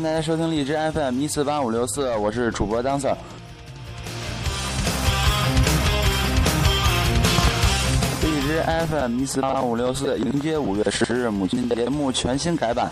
迎大家收听荔枝 FM 一四八五六四，我是主播张 Sir。荔枝 FM 一四八五六四迎接五月十日母亲节节目全新改版。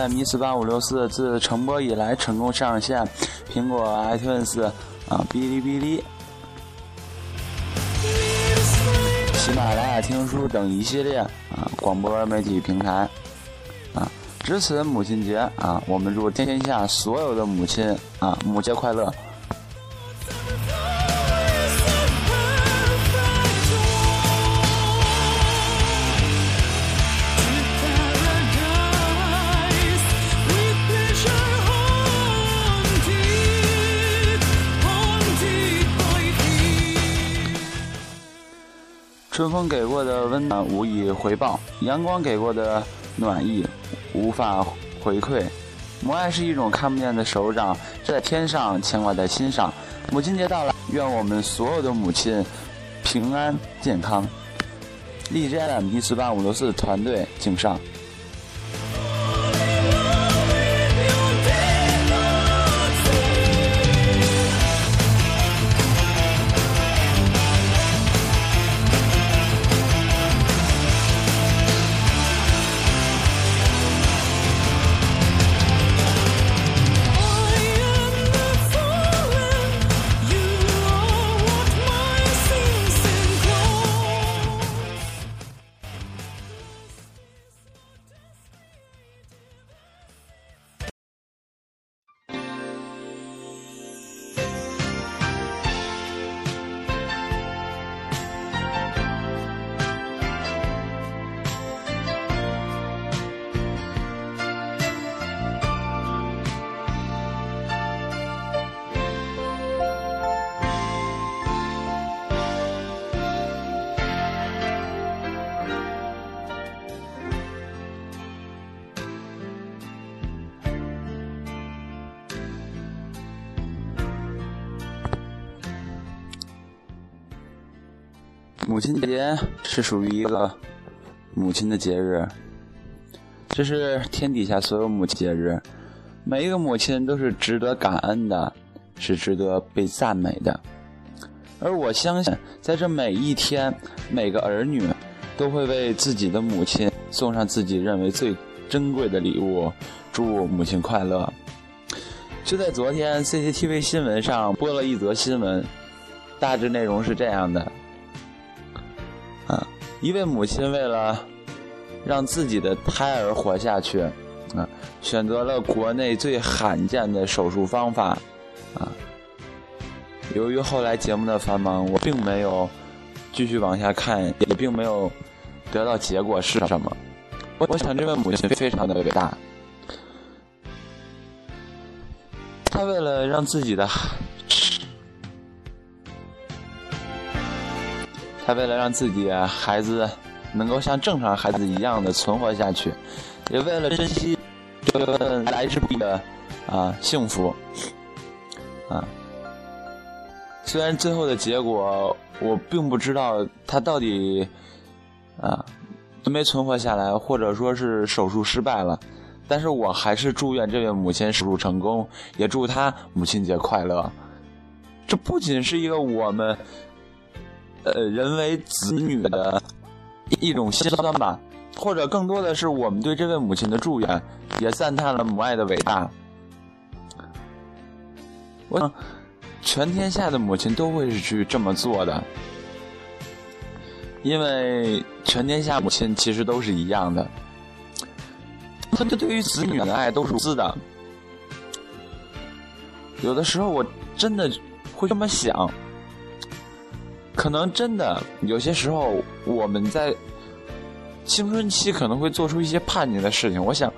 在 m 一四八五六四自成播以来成功上线苹果 iTunes 啊、哔哩哔哩、喜马拉雅听书等一系列啊广播媒体平台啊。值此母亲节啊，我们祝天下所有的母亲啊母节快乐！春风给过的温暖无以回报，阳光给过的暖意无法回馈。母爱是一种看不见的手掌，在天上，牵挂在心上。母亲节到了，愿我们所有的母亲平安健康。荔枝 FM 一四八五六四团队敬上。母亲节是属于一个母亲的节日，这是天底下所有母亲节日，每一个母亲都是值得感恩的，是值得被赞美的。而我相信，在这每一天，每个儿女都会为自己的母亲送上自己认为最珍贵的礼物，祝母亲快乐。就在昨天，CCTV 新闻上播了一则新闻，大致内容是这样的。一位母亲为了让自己的胎儿活下去，啊，选择了国内最罕见的手术方法，啊。由于后来节目的繁忙，我并没有继续往下看，也并没有得到结果是什么。我我想这位母亲非常的伟大，她为了让自己的孩。他为了让自己孩子能够像正常孩子一样的存活下去，也为了珍惜这份来之不易的啊幸福啊。虽然最后的结果我并不知道他到底啊没存活下来，或者说是手术失败了，但是我还是祝愿这位母亲手术成功，也祝她母亲节快乐。这不仅是一个我们。呃，人为子女的一种心酸吧，或者更多的是我们对这位母亲的祝愿，也赞叹了母爱的伟大。我想，全天下的母亲都会去这么做的，因为全天下母亲其实都是一样的，他们对于子女的爱都是无私的。有的时候，我真的会这么想。可能真的有些时候，我们在青春期可能会做出一些叛逆的事情。我想，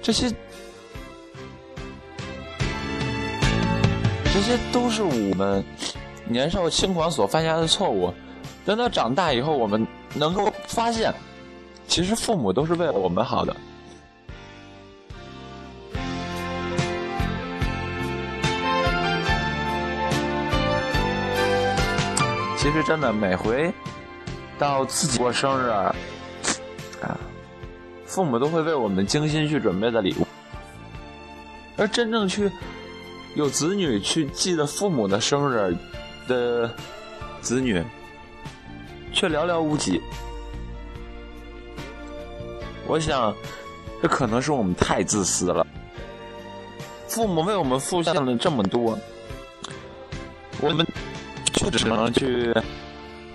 这些这些都是我们年少轻狂所犯下的错误。等到长大以后，我们能够发现，其实父母都是为了我们好的。其实真的每回到自己过生日啊，父母都会为我们精心去准备的礼物，而真正去有子女去记得父母的生日的子女，却寥寥无几。我想，这可能是我们太自私了。父母为我们付出了这么多，就只能去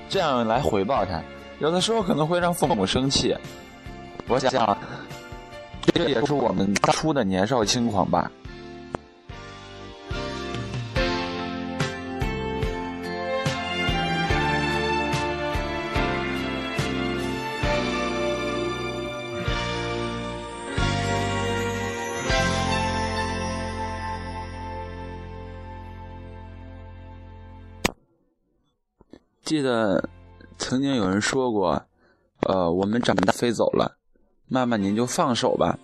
这样来回报他。有的时候可能会让父母生气。我想，这也是我们当初的年少轻狂吧。记得曾经有人说过，呃，我们长大飞走了，妈妈您就放手吧。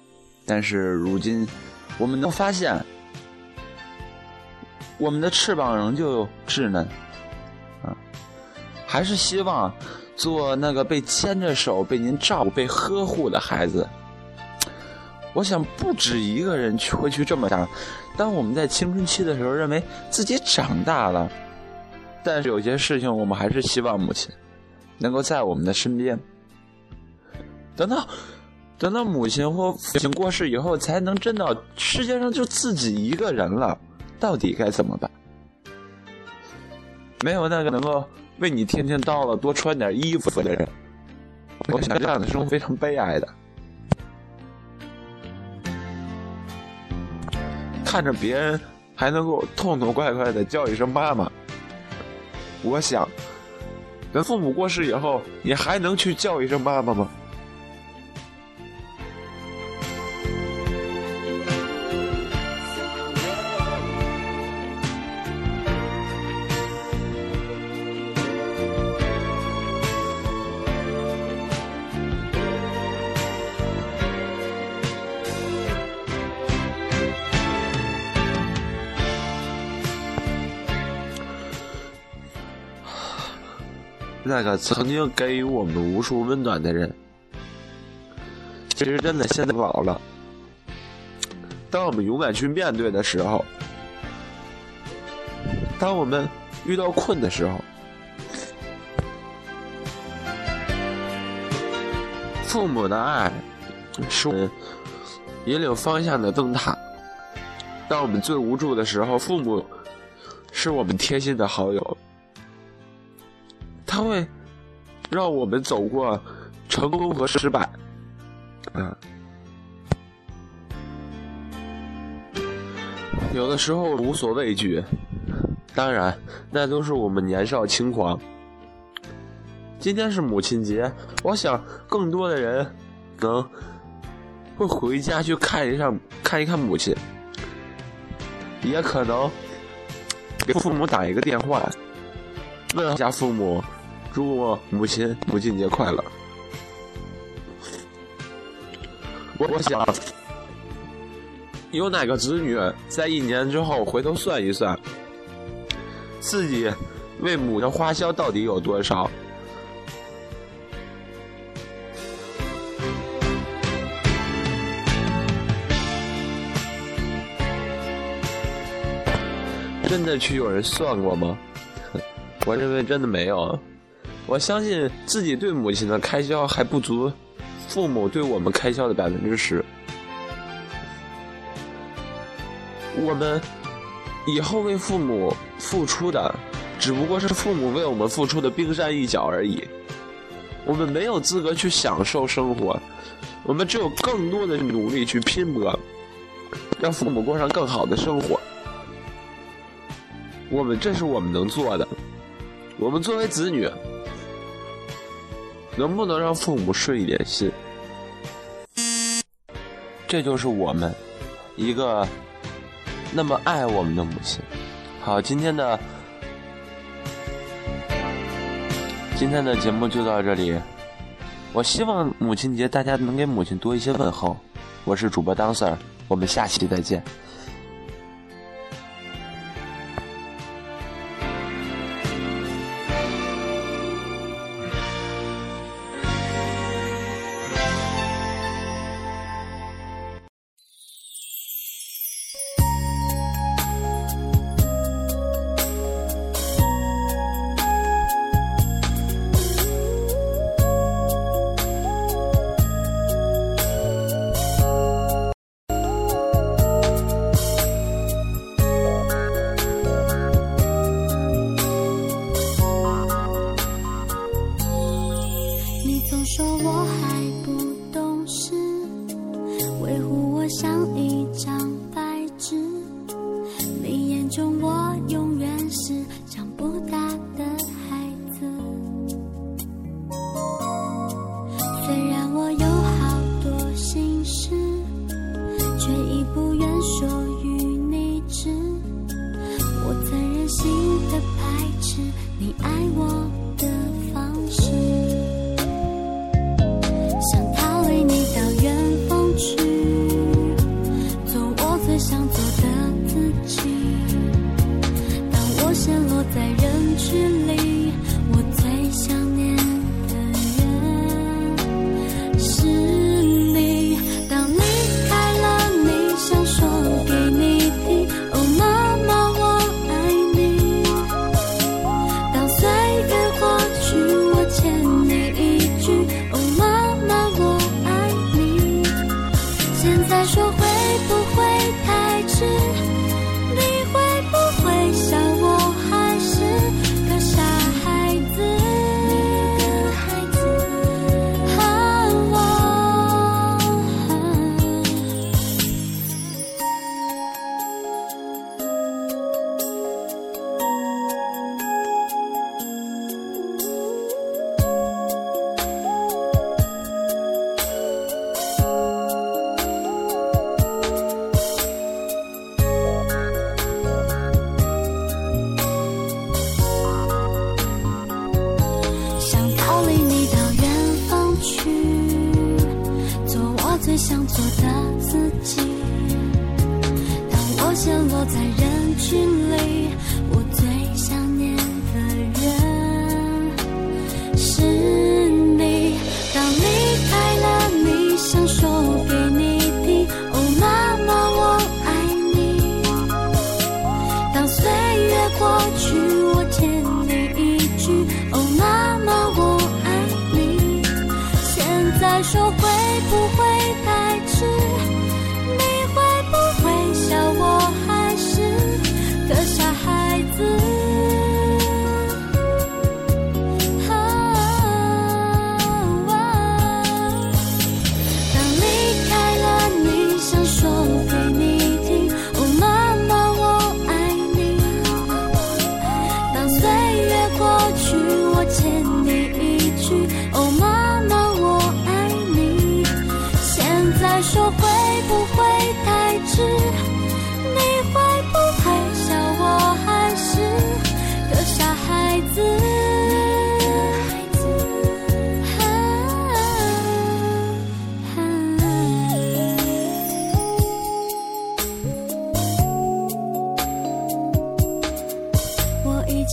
但是如今，我们能发现，我们的翅膀仍旧稚嫩，啊，还是希望做那个被牵着手、被您照顾、被呵护的孩子。我想不止一个人会去这么想。当我们在青春期的时候，认为自己长大了。但是有些事情，我们还是希望母亲能够在我们的身边。等到等到母亲或父亲过世以后，才能真的世界上就自己一个人了，到底该怎么办？没有那个能够为你天天到了多穿点衣服的人，我想这样的生活非常悲哀的。看着别人还能够痛痛快快的叫一声妈妈。我想，等父母过世以后，你还能去叫一声妈妈吗？那个曾经给予我们无数温暖的人，其实真的现在老了。当我们勇敢去面对的时候，当我们遇到困的时候，父母的爱是我们引领方向的灯塔。当我们最无助的时候，父母是我们贴心的好友。他会让我们走过成功和失败，啊，有的时候无所畏惧，当然那都是我们年少轻狂。今天是母亲节，我想更多的人能会回家去看一上看一看母亲，也可能给父母打一个电话，问一下父母。祝母亲母亲节快乐！我我想，有哪个子女在一年之后回头算一算，自己为母的花销到底有多少？真的去有人算过吗？我认为真的没有。我相信自己对母亲的开销还不足父母对我们开销的百分之十。我们以后为父母付出的，只不过是父母为我们付出的冰山一角而已。我们没有资格去享受生活，我们只有更多的努力去拼搏，让父母过上更好的生活。我们这是我们能做的。我们作为子女。能不能让父母顺一点心？这就是我们一个那么爱我们的母亲。好，今天的今天的节目就到这里。我希望母亲节大家能给母亲多一些问候。我是主播当 Sir，我们下期再见。你爱我的最想做的自己。当我陷落在人群里，我最想念的人是你。当离开了，你想说给你听，哦，妈妈，我爱你。当岁月过去，我欠你一句，哦，妈妈，我爱你。现在说会不会时你会不会笑我还是个傻孩子？当离开了你想说给你听哦妈妈我爱你。当岁月过去我欠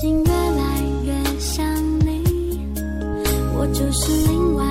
心越来越想你，我就是另外